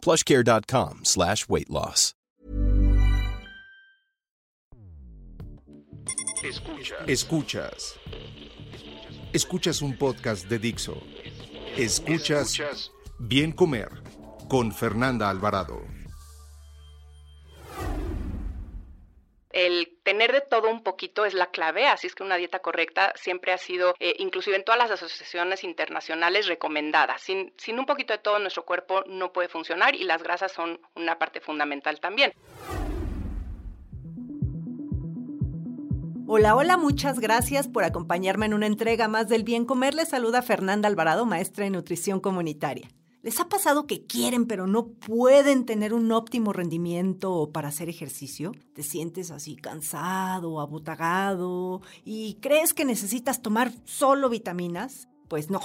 plushcare.com slash weight loss. Escuchas. Escuchas. Escuchas un podcast de Dixo. Escuchas Bien Comer con Fernanda Alvarado. el tener de todo un poquito es la clave, así es que una dieta correcta siempre ha sido, eh, inclusive en todas las asociaciones internacionales, recomendada. Sin, sin un poquito de todo nuestro cuerpo no puede funcionar y las grasas son una parte fundamental también. Hola, hola, muchas gracias por acompañarme en una entrega más del Bien Comer. Les saluda Fernanda Alvarado, maestra en nutrición comunitaria. ¿Les ha pasado que quieren pero no pueden tener un óptimo rendimiento para hacer ejercicio? Te sientes así cansado, abotagado y crees que necesitas tomar solo vitaminas? Pues no.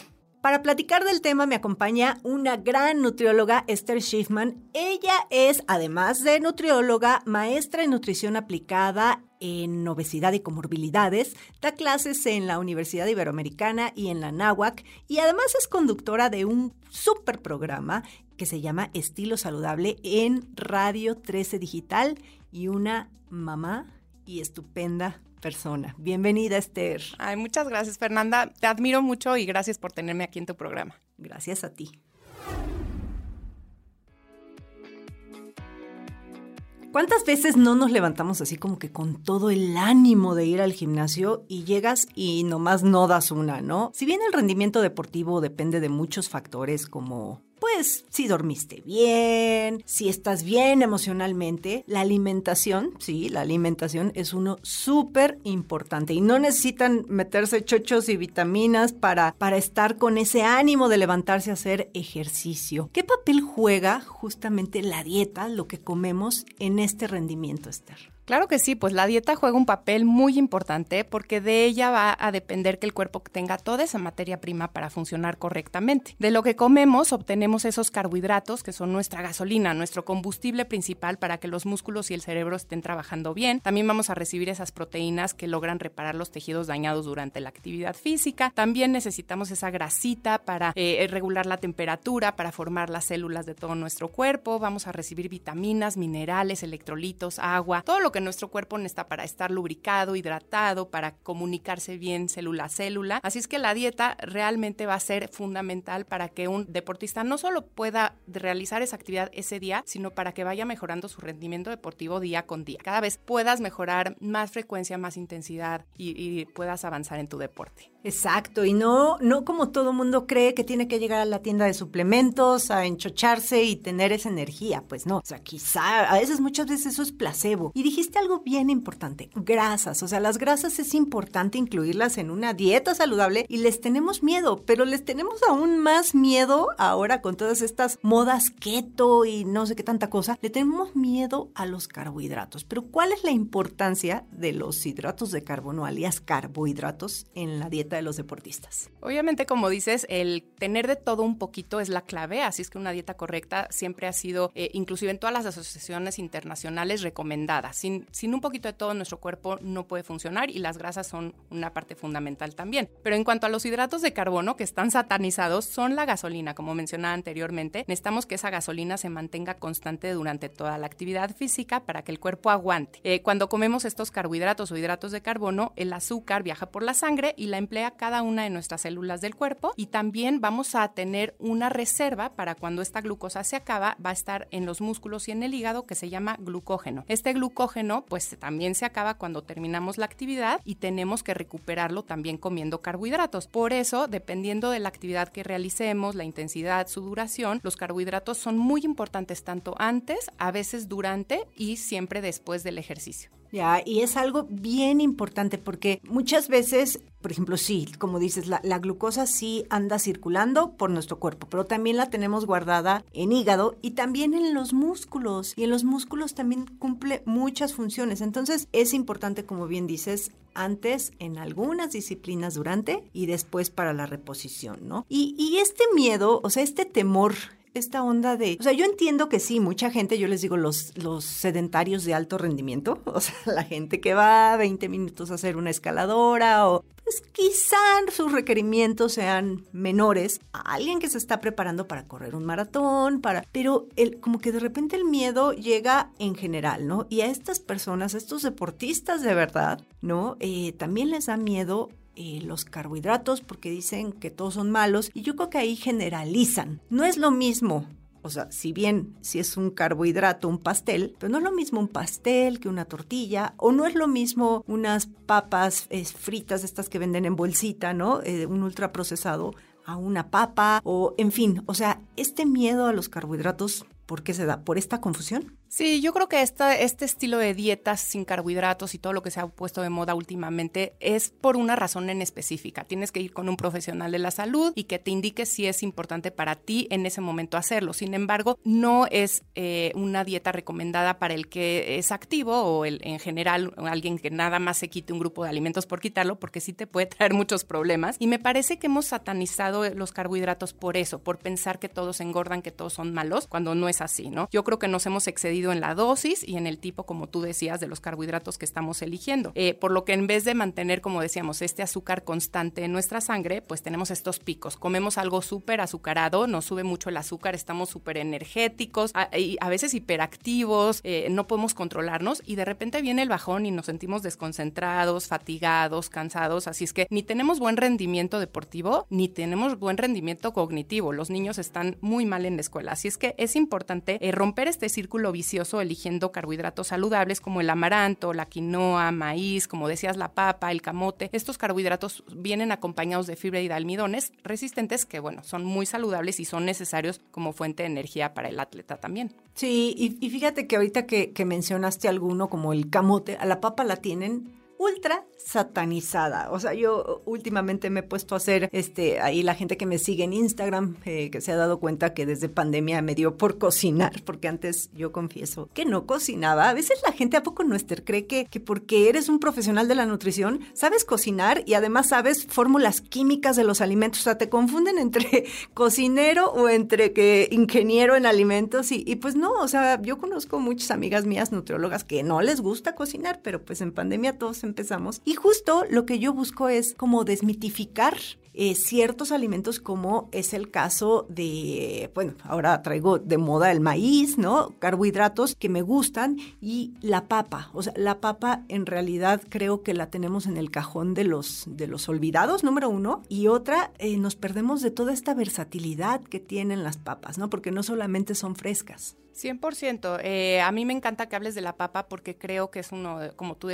Para platicar del tema me acompaña una gran nutrióloga, Esther Schiffman. Ella es, además de nutrióloga, maestra en nutrición aplicada en obesidad y comorbilidades, da clases en la Universidad Iberoamericana y en la NAWAC y además es conductora de un super programa que se llama Estilo Saludable en Radio 13 Digital y una mamá y estupenda persona. Bienvenida, Esther. Ay, muchas gracias, Fernanda. Te admiro mucho y gracias por tenerme aquí en tu programa. Gracias a ti. ¿Cuántas veces no nos levantamos así como que con todo el ánimo de ir al gimnasio y llegas y nomás no das una, ¿no? Si bien el rendimiento deportivo depende de muchos factores como pues si dormiste bien, si estás bien emocionalmente, la alimentación, sí, la alimentación es uno súper importante y no necesitan meterse chochos y vitaminas para, para estar con ese ánimo de levantarse a hacer ejercicio. ¿Qué papel juega justamente la dieta, lo que comemos en este rendimiento, Esther? Claro que sí, pues la dieta juega un papel muy importante porque de ella va a depender que el cuerpo tenga toda esa materia prima para funcionar correctamente. De lo que comemos obtenemos esos carbohidratos que son nuestra gasolina, nuestro combustible principal para que los músculos y el cerebro estén trabajando bien. También vamos a recibir esas proteínas que logran reparar los tejidos dañados durante la actividad física. También necesitamos esa grasita para eh, regular la temperatura, para formar las células de todo nuestro cuerpo. Vamos a recibir vitaminas, minerales, electrolitos, agua, todo lo que nuestro cuerpo necesita para estar lubricado, hidratado, para comunicarse bien célula a célula. Así es que la dieta realmente va a ser fundamental para que un deportista no solo pueda realizar esa actividad ese día, sino para que vaya mejorando su rendimiento deportivo día con día. Cada vez puedas mejorar más frecuencia, más intensidad y, y puedas avanzar en tu deporte. Exacto, y no, no como todo mundo cree que tiene que llegar a la tienda de suplementos a enchocharse y tener esa energía, pues no. O sea, quizá, a veces, muchas veces eso es placebo. Y dijiste algo bien importante, grasas. O sea, las grasas es importante incluirlas en una dieta saludable y les tenemos miedo, pero les tenemos aún más miedo ahora con todas estas modas keto y no sé qué tanta cosa. Le tenemos miedo a los carbohidratos. Pero ¿cuál es la importancia de los hidratos de carbono, alias carbohidratos, en la dieta? De los deportistas. Obviamente, como dices, el tener de todo un poquito es la clave, así es que una dieta correcta siempre ha sido, eh, inclusive en todas las asociaciones internacionales, recomendada. Sin, sin un poquito de todo, nuestro cuerpo no puede funcionar y las grasas son una parte fundamental también. Pero en cuanto a los hidratos de carbono, que están satanizados, son la gasolina, como mencionaba anteriormente. Necesitamos que esa gasolina se mantenga constante durante toda la actividad física para que el cuerpo aguante. Eh, cuando comemos estos carbohidratos o hidratos de carbono, el azúcar viaja por la sangre y la emplea cada una de nuestras células del cuerpo y también vamos a tener una reserva para cuando esta glucosa se acaba, va a estar en los músculos y en el hígado que se llama glucógeno. Este glucógeno pues también se acaba cuando terminamos la actividad y tenemos que recuperarlo también comiendo carbohidratos. Por eso, dependiendo de la actividad que realicemos, la intensidad, su duración, los carbohidratos son muy importantes tanto antes, a veces durante y siempre después del ejercicio. Ya, y es algo bien importante porque muchas veces, por ejemplo, sí, como dices, la, la, glucosa sí anda circulando por nuestro cuerpo, pero también la tenemos guardada en hígado y también en los músculos. Y en los músculos también cumple muchas funciones. Entonces es importante, como bien dices, antes en algunas disciplinas durante y después para la reposición, ¿no? Y, y este miedo, o sea, este temor esta onda de, o sea, yo entiendo que sí, mucha gente, yo les digo, los, los sedentarios de alto rendimiento, o sea, la gente que va 20 minutos a hacer una escaladora o pues quizá sus requerimientos sean menores alguien que se está preparando para correr un maratón, para, pero el, como que de repente el miedo llega en general, ¿no? Y a estas personas, a estos deportistas de verdad, ¿no? Eh, también les da miedo eh, los carbohidratos porque dicen que todos son malos y yo creo que ahí generalizan. No es lo mismo. O sea, si bien si es un carbohidrato, un pastel, pero no es lo mismo un pastel que una tortilla, o no es lo mismo unas papas fritas, estas que venden en bolsita, ¿no? Eh, un ultraprocesado, a una papa, o en fin, o sea, este miedo a los carbohidratos, ¿por qué se da? ¿Por esta confusión? Sí, yo creo que este estilo de dietas sin carbohidratos y todo lo que se ha puesto de moda últimamente es por una razón en específica. Tienes que ir con un profesional de la salud y que te indique si es importante para ti en ese momento hacerlo. Sin embargo, no es eh, una dieta recomendada para el que es activo o el, en general alguien que nada más se quite un grupo de alimentos por quitarlo, porque sí te puede traer muchos problemas. Y me parece que hemos satanizado los carbohidratos por eso, por pensar que todos engordan, que todos son malos, cuando no es así, ¿no? Yo creo que nos hemos excedido en la dosis y en el tipo, como tú decías, de los carbohidratos que estamos eligiendo. Eh, por lo que en vez de mantener, como decíamos, este azúcar constante en nuestra sangre, pues tenemos estos picos. Comemos algo súper azucarado, nos sube mucho el azúcar, estamos súper energéticos, a, veces hiperactivos, eh, no podemos controlarnos y de repente viene el bajón y nos sentimos desconcentrados, fatigados, cansados. Así es que ni tenemos buen rendimiento deportivo ni tenemos buen rendimiento cognitivo. Los niños están muy mal en la escuela. Así es que es importante eh, romper este círculo vicioso eligiendo carbohidratos saludables como el amaranto, la quinoa, maíz, como decías, la papa, el camote. Estos carbohidratos vienen acompañados de fibra y de almidones resistentes que, bueno, son muy saludables y son necesarios como fuente de energía para el atleta también. Sí, y, fíjate que ahorita que, que mencionaste alguno como el camote, a la papa la tienen ultra satanizada. O sea, yo últimamente me he puesto a hacer, este, ahí la gente que me sigue en Instagram, eh, que se ha dado cuenta que desde pandemia me dio por cocinar, porque antes yo confieso que no cocinaba. A veces la gente a poco nuestro cree que, que porque eres un profesional de la nutrición, sabes cocinar y además sabes fórmulas químicas de los alimentos. O sea, te confunden entre cocinero o entre que ingeniero en alimentos y, y pues no, o sea, yo conozco muchas amigas mías nutriólogas que no les gusta cocinar, pero pues en pandemia todos empezamos. Y justo lo que yo busco es como desmitificar eh, ciertos alimentos como es el caso de, bueno, ahora traigo de moda el maíz, ¿no? Carbohidratos que me gustan y la papa. O sea, la papa en realidad creo que la tenemos en el cajón de los, de los olvidados, número uno. Y otra, eh, nos perdemos de toda esta versatilidad que tienen las papas, ¿no? Porque no solamente son frescas. 100%. Eh, a mí me encanta que hables de la papa porque creo que es uno, como tú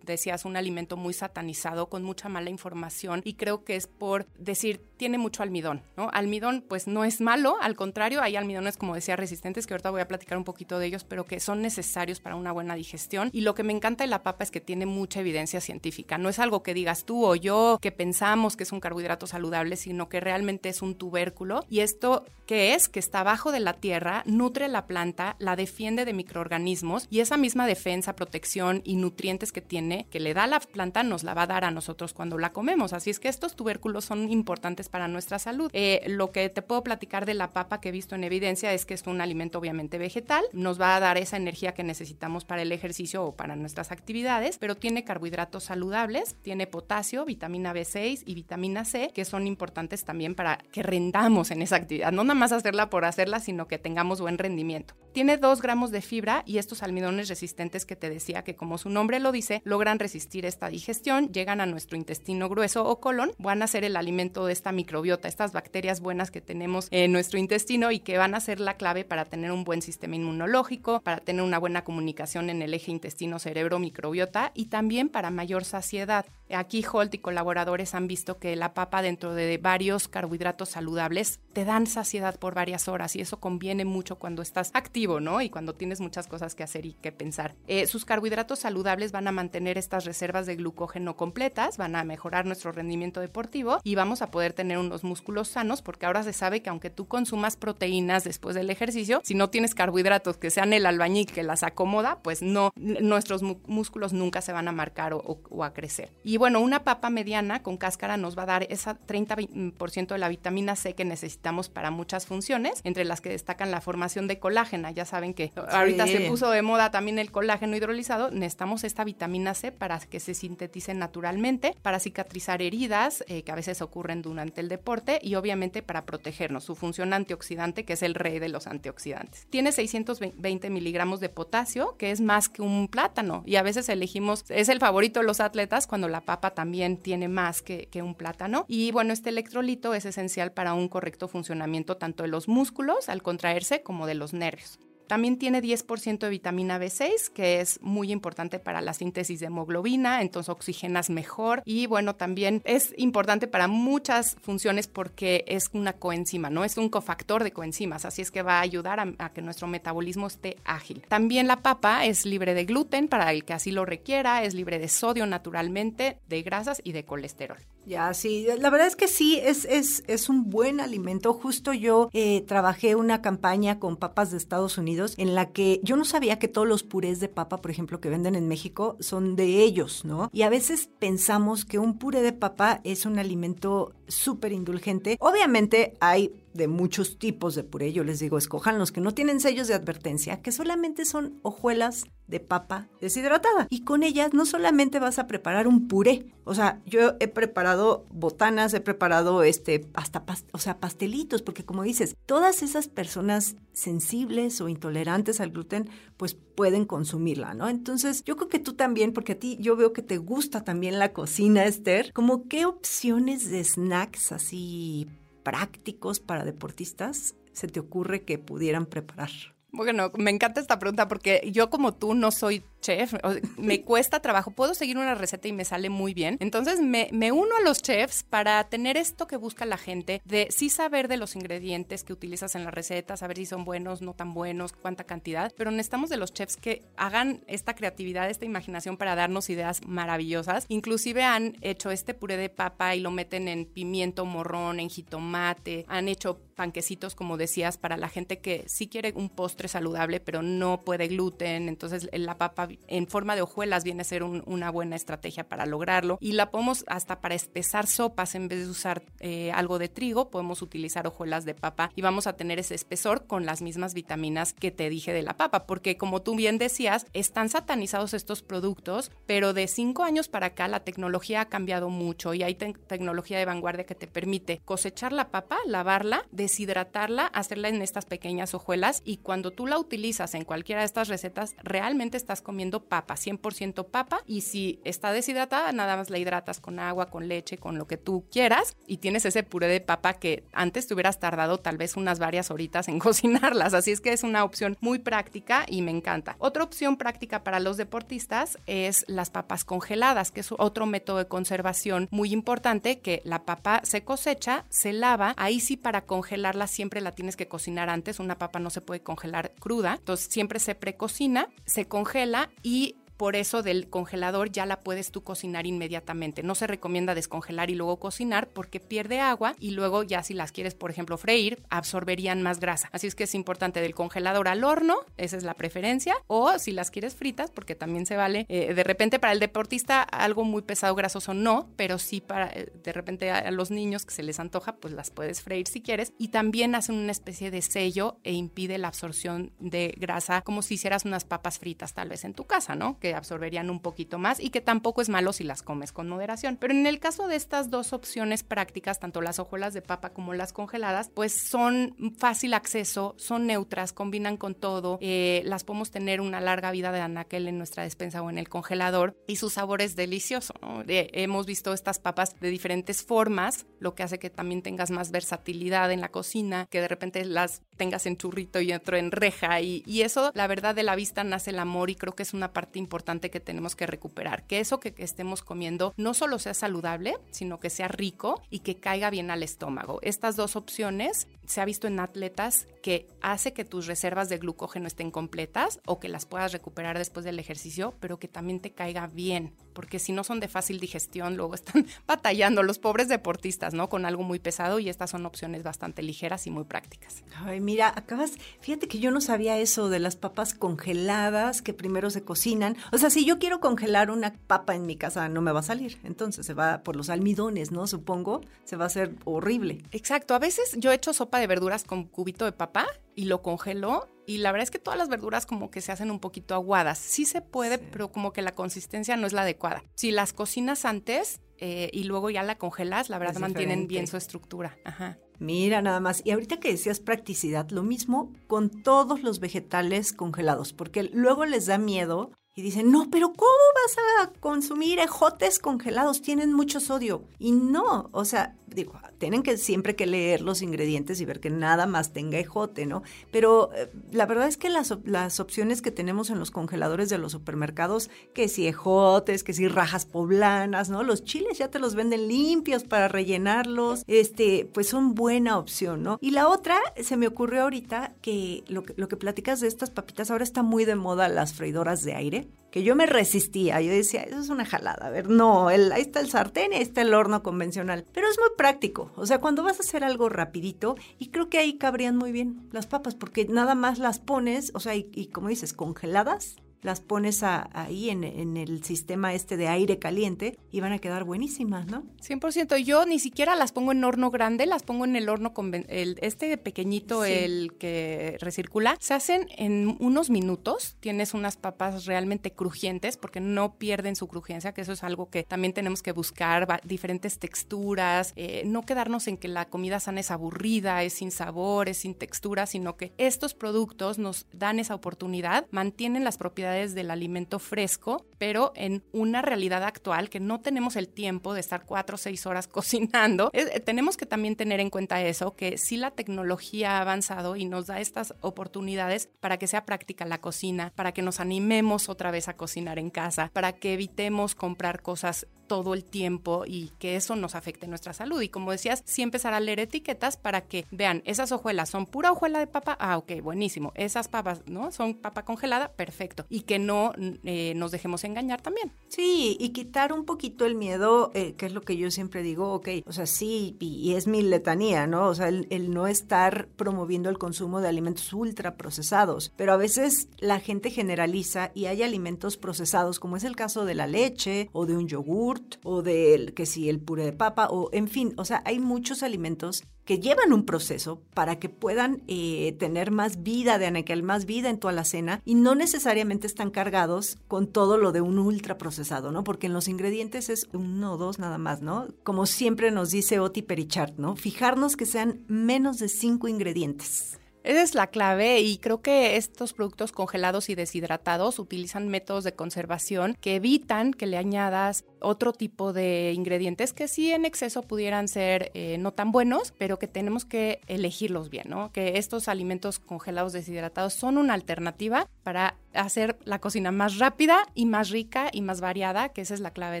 decías, un alimento muy satanizado, con mucha mala información y creo que es por decir, tiene mucho almidón, ¿no? Almidón pues no es malo, al contrario, hay almidones, como decía, resistentes, que ahorita voy a platicar un poquito de ellos, pero que son necesarios para una buena digestión. Y lo que me encanta de la papa es que tiene mucha evidencia científica. No es algo que digas tú o yo que pensamos que es un carbohidrato saludable, sino que realmente es un tubérculo. Y esto, ¿qué es? Que está abajo de la tierra, nutre la planta la defiende de microorganismos y esa misma defensa, protección y nutrientes que tiene, que le da la planta, nos la va a dar a nosotros cuando la comemos. Así es que estos tubérculos son importantes para nuestra salud. Eh, lo que te puedo platicar de la papa que he visto en evidencia es que es un alimento obviamente vegetal, nos va a dar esa energía que necesitamos para el ejercicio o para nuestras actividades, pero tiene carbohidratos saludables, tiene potasio, vitamina B6 y vitamina C, que son importantes también para que rendamos en esa actividad. No nada más hacerla por hacerla, sino que tengamos buen rendimiento. Tiene 2 gramos de fibra y estos almidones resistentes que te decía que como su nombre lo dice, logran resistir esta digestión, llegan a nuestro intestino grueso o colon, van a ser el alimento de esta microbiota, estas bacterias buenas que tenemos en nuestro intestino y que van a ser la clave para tener un buen sistema inmunológico, para tener una buena comunicación en el eje intestino-cerebro-microbiota y también para mayor saciedad. Aquí Holt y colaboradores han visto que la papa dentro de varios carbohidratos saludables te dan saciedad por varias horas y eso conviene mucho cuando estás Y cuando tienes muchas cosas que hacer y que pensar. Eh, sus carbohidratos saludables van a mantener estas reservas de glucógeno completas, van a mejorar nuestro rendimiento deportivo y vamos a poder tener unos músculos sanos porque ahora se sabe que aunque tú consumas proteínas después del ejercicio, si no tienes carbohidratos que sean el albañil que las acomoda, pues no, nuestros músculos nunca se van a marcar o, a crecer. Y bueno, una papa mediana con cáscara nos va a dar esa 30% de la vitamina C que necesitamos para muchas funciones, entre las que destacan la formación de colágena. Ya saben que ahorita se puso de moda también el colágeno hidrolizado. Necesitamos esta vitamina C para que se sintetice naturalmente, para cicatrizar heridas eh, que a veces ocurren durante el deporte y obviamente para protegernos. Su función antioxidante, que es el rey de los antioxidantes. Tiene 620 miligramos de potasio, que es más que un plátano. Y a veces elegimos, es el favorito de los atletas cuando la papa también tiene más que, que un plátano. Y bueno, este electrolito es esencial para un correcto funcionamiento tanto de los músculos al contraerse como de los nervios. Peace. También tiene 10% de vitamina B6, que es muy importante para la síntesis de hemoglobina, entonces oxigenas mejor. Y bueno, también es importante para muchas funciones porque es una coenzima, ¿no? Es un cofactor de coenzimas, así es que va a ayudar a, que nuestro metabolismo esté ágil. También la papa es libre de gluten para el que así lo requiera, es libre de sodio naturalmente, de grasas y de colesterol. Ya, sí, la verdad es que sí, es, es, es un buen alimento. Justo yo eh, trabajé una campaña con papas de Estados Unidos en la que yo no sabía que todos los purés de papa, por ejemplo, que venden en México, son de ellos, ¿no? Y a veces pensamos que un puré de papa es un alimento súper indulgente. Obviamente hay de muchos tipos de puré. Yo les digo, escojan los que no tienen sellos de advertencia, que solamente son hojuelas de papa deshidratada. Y con ellas no solamente vas a preparar un puré. O sea, yo he preparado botanas, he preparado este, hasta, o sea, pastelitos, porque como dices, todas esas personas sensibles o intolerantes al gluten, pues pueden consumirla, ¿no? Entonces, yo creo que tú también, porque a ti yo veo que te gusta también la cocina, Esther, como qué opciones de snacks así prácticos para deportistas se te ocurre que pudieran preparar? Bueno, me encanta esta pregunta porque yo como tú no soy chef, me cuesta trabajo, puedo seguir una receta y me sale muy bien. Entonces me, uno a los chefs para tener esto que busca la gente, de sí saber de los ingredientes que utilizas en la receta, saber si son buenos, no tan buenos, cuánta cantidad, pero necesitamos de los chefs que hagan esta creatividad, esta imaginación para darnos ideas maravillosas. Inclusive han hecho este puré de papa y lo meten en pimiento morrón, en jitomate, han hecho panquecitos, como decías, para la gente que sí quiere un postre saludable, pero no puede gluten. Entonces, la papa en forma de hojuelas viene a ser una buena estrategia para lograrlo. Y la podemos hasta para espesar sopas, en vez de usar eh, algo de trigo, podemos utilizar hojuelas de papa y vamos a tener ese espesor con las mismas vitaminas que te dije de la papa, porque como tú bien decías, están satanizados estos productos, pero de cinco años para acá la tecnología ha cambiado mucho y hay tecnología de vanguardia que te permite cosechar la papa, lavarla, deshidratarla, hacerla en estas pequeñas hojuelas y cuando tú la utilizas en cualquiera de estas recetas, realmente estás comiendo papa, 100% papa, y si está deshidratada, nada más la hidratas con agua, con leche, con lo que tú quieras, y tienes ese puré de papa que antes te hubieras tardado tal vez unas varias horitas en cocinarlas, así es que es una opción muy práctica y me encanta. Otra opción práctica para los deportistas es las papas congeladas, que es otro método de conservación muy importante, que la papa se cosecha, se lava, ahí sí para congelarla siempre la tienes que cocinar antes, una papa no se puede congelar cruda, entonces siempre se precocina, se congela y por eso del congelador ya la puedes tú cocinar inmediatamente. No se recomienda descongelar y luego cocinar porque pierde agua y luego ya si las quieres, por ejemplo, freír, absorberían más grasa. Así es que es importante del congelador al horno, esa es la preferencia, o si las quieres fritas, porque también se vale. Eh, de repente para el deportista algo muy pesado, grasoso no, pero sí para eh, de repente a, los niños que se les antoja, pues las puedes freír si quieres. Y también hacen una especie de sello e impide la absorción de grasa como si hicieras unas papas fritas tal vez en tu casa, ¿no? Absorberían un poquito más y que tampoco es malo si las comes con moderación. Pero en el caso de estas dos opciones prácticas, tanto las hojuelas de papa como las congeladas, pues son fácil acceso, son neutras, combinan con todo, eh, las podemos tener una larga vida de anaquel en nuestra despensa o en el congelador y su sabor es delicioso. hemos visto estas papas de diferentes formas, lo que hace que también tengas más versatilidad en la cocina, que de repente las tengas en churrito y otro en reja y, y eso, la verdad, de la vista nace el amor y creo que es una parte importante que tenemos que recuperar, que eso que, estemos comiendo no solo sea saludable, sino que sea rico y que caiga bien al estómago. Estas dos opciones se ha visto en atletas que hace que tus reservas de glucógeno estén completas o que las puedas recuperar después del ejercicio, pero que también te caiga bien, porque si no son de fácil digestión, luego están batallando los pobres deportistas, ¿no? Con algo muy pesado y estas son opciones bastante ligeras y muy prácticas. Ay, mira, acabas, fíjate que yo no sabía eso de las papas congeladas que primero se cocinan. O sea, si yo quiero congelar una papa en mi casa, no me va a salir. Entonces se va por los almidones, ¿no? Supongo, se va a hacer horrible. Exacto, a veces yo he hecho sopa de verduras con cubito de papa y lo congelo y la verdad es que todas las verduras como que se hacen un poquito aguadas. Sí se puede, pero como que la consistencia no es la adecuada. Si las cocinas antes eh, y luego ya la congelas, la verdad mantienen bien su estructura. Ajá. Mira nada más. Y ahorita que decías practicidad, lo mismo con todos los vegetales congelados, porque luego les da miedo y dicen, no, pero ¿cómo vas a consumir ejotes congelados? Tienen mucho sodio. Y no, o sea, digo, tienen que siempre que leer los ingredientes y ver que nada más tenga ejote, ¿no? Pero eh, la verdad es que las, las opciones que tenemos en los congeladores de los supermercados, que si ejotes, que si rajas poblanas, ¿no? Los chiles ya te los venden limpios para rellenarlos, este, pues son buena opción, ¿no? Y la otra, se me ocurrió ahorita que lo, que lo que platicas de estas papitas, ahora está muy de moda las freidoras de aire que yo me resistía. Yo decía, eso es una jalada. A ver, no, ahí está el sartén y ahí está el horno convencional. Pero es muy práctico. O sea, cuando vas a hacer algo rapidito, y creo que ahí cabrían muy bien las papas, porque nada más las pones, o sea, y como dices, congeladas, las pones ahí en, el sistema este de aire caliente y van a quedar buenísimas, ¿no? 100%. Yo ni siquiera las pongo en horno grande, las pongo en el horno con el, este pequeñito, el que recircula. Se hacen en unos minutos. Tienes unas papas realmente crujientes porque no pierden su crujencia, que eso es algo que también tenemos que buscar, diferentes texturas, eh, no quedarnos en que la comida sana es aburrida, es sin sabor, es sin textura, sino que estos productos nos dan esa oportunidad, mantienen las propiedades del alimento fresco, pero en una realidad actual que no tenemos el tiempo de estar cuatro o seis horas cocinando. Eh, tenemos que también tener en cuenta eso, que si la tecnología ha avanzado y nos da estas oportunidades para que sea práctica la cocina, para que nos animemos otra vez a cocinar en casa, para que evitemos comprar cosas todo el tiempo y que eso nos afecte nuestra salud. Y como decías, sí empezar a leer etiquetas para que vean, esas hojuelas son pura hojuela de papa, ah, ok, buenísimo. Esas papas, ¿no? Son papa congelada, perfecto. Y que no eh, nos dejemos engañar también. Sí, y quitar un poquito el miedo, eh, que es lo que yo siempre digo, ok, o sea, sí, y, es mi letanía, ¿no? O sea, el, el no estar promoviendo el consumo de alimentos ultra procesados, pero a veces la gente generaliza y hay alimentos procesados, como es el caso de la leche o de un yogur o del que si el puré de papa o en fin, o sea, hay muchos alimentos que llevan un proceso para que puedan eh, tener más vida de anaquel, más vida en tu alacena y no necesariamente están cargados con todo lo de un ultraprocesado, ¿no? Porque en los ingredientes es uno o dos nada más, ¿no? Como siempre nos dice Oti Perichart, ¿no? Fijarnos que sean menos de cinco ingredientes. Esa es la clave y creo que estos productos congelados y deshidratados utilizan métodos de conservación que evitan que le añadas otro tipo de ingredientes que sí en exceso pudieran ser eh, no tan buenos, pero que tenemos que elegirlos bien, ¿no? Que estos alimentos congelados deshidratados son una alternativa para hacer la cocina más rápida y más rica y más variada, que esa es la clave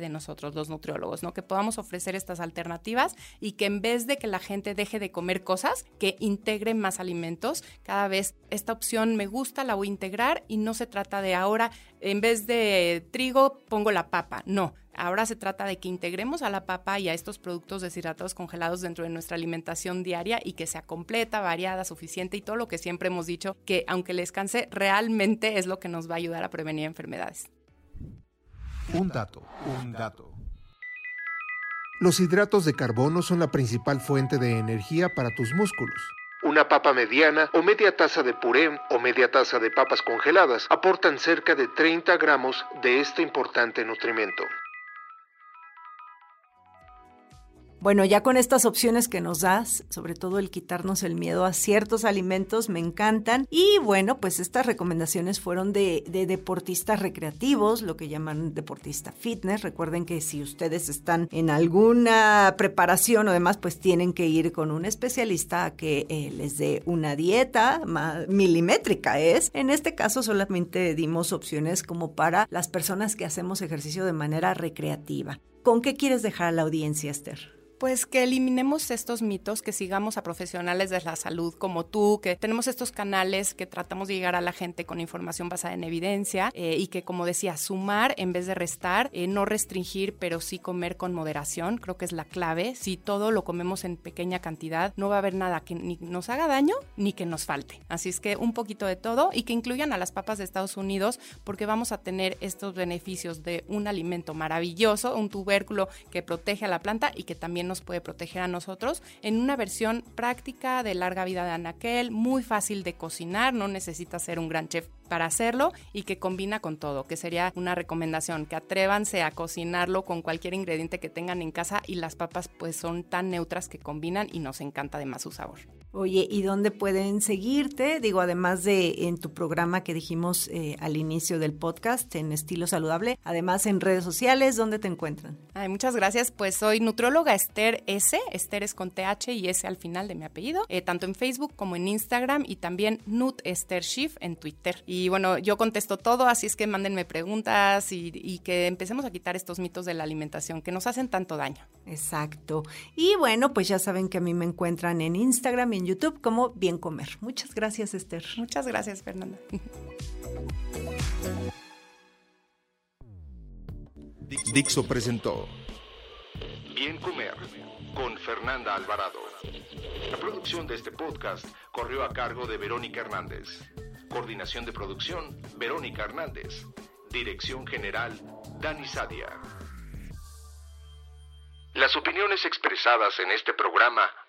de nosotros los nutriólogos, ¿no? Que podamos ofrecer estas alternativas y que en vez de que la gente deje de comer cosas, que integre más alimentos. Cada vez esta opción me gusta, la voy a integrar y no se trata de ahora, en vez de trigo, pongo la papa. No, Ahora se trata de que integremos a la papa y a estos productos deshidratados congelados dentro de nuestra alimentación diaria y que sea completa, variada, suficiente y todo lo que siempre hemos dicho, que aunque les canse, realmente es lo que nos va a ayudar a prevenir enfermedades. Un dato, un dato. Los hidratos de carbono son la principal fuente de energía para tus músculos. Una papa mediana o media taza de puré o media taza de papas congeladas aportan cerca de 30 gramos de este importante nutrimento. Bueno, ya con estas opciones que nos das, sobre todo el quitarnos el miedo a ciertos alimentos, me encantan. Y bueno, pues estas recomendaciones fueron de, deportistas recreativos, lo que llaman deportista fitness. Recuerden que si ustedes están en alguna preparación o demás, pues tienen que ir con un especialista a que eh, les dé una dieta milimétrica. Es, en este caso solamente dimos opciones como para las personas que hacemos ejercicio de manera recreativa. ¿Con qué quieres dejar a la audiencia, Esther? Pues que eliminemos estos mitos, que sigamos a profesionales de la salud como tú, que tenemos estos canales que tratamos de llegar a la gente con información basada en evidencia eh, y que, como decía, sumar en vez de restar, eh, no restringir, pero sí comer con moderación, creo que es la clave. Si todo lo comemos en pequeña cantidad, no va a haber nada que ni nos haga daño ni que nos falte. Así es que un poquito de todo y que incluyan a las papas de Estados Unidos porque vamos a tener estos beneficios de un alimento maravilloso, un tubérculo que protege a la planta y que también nos puede proteger a nosotros en una versión práctica de larga vida de anaquel, muy fácil de cocinar, no necesita ser un gran chef para hacerlo y que combina con todo, que sería una recomendación, que atrévanse a cocinarlo con cualquier ingrediente que tengan en casa y las papas pues son tan neutras que combinan y nos encanta además su sabor. Oye, ¿y dónde pueden seguirte? Digo, además de en tu programa que dijimos eh, al inicio del podcast, en Estilo Saludable, además en redes sociales, ¿dónde te encuentran? Ay, muchas gracias. Pues soy nutróloga Esther S. Esther es con TH y S al final de mi apellido, eh, tanto en Facebook como en Instagram y también Nut Esther Schiff en Twitter. Y bueno, yo contesto todo, así es que mándenme preguntas y, y que empecemos a quitar estos mitos de la alimentación que nos hacen tanto daño. Exacto. Y bueno, pues ya saben que a mí me encuentran en Instagram y en YouTube como Bien Comer. Muchas gracias, Esther. Muchas gracias, Fernanda. Dixo presentó Bien Comer con Fernanda Alvarado. La producción de este podcast corrió a cargo de Verónica Hernández. Coordinación de producción, Verónica Hernández. Dirección General, Dani Sadia. Las opiniones expresadas en este programa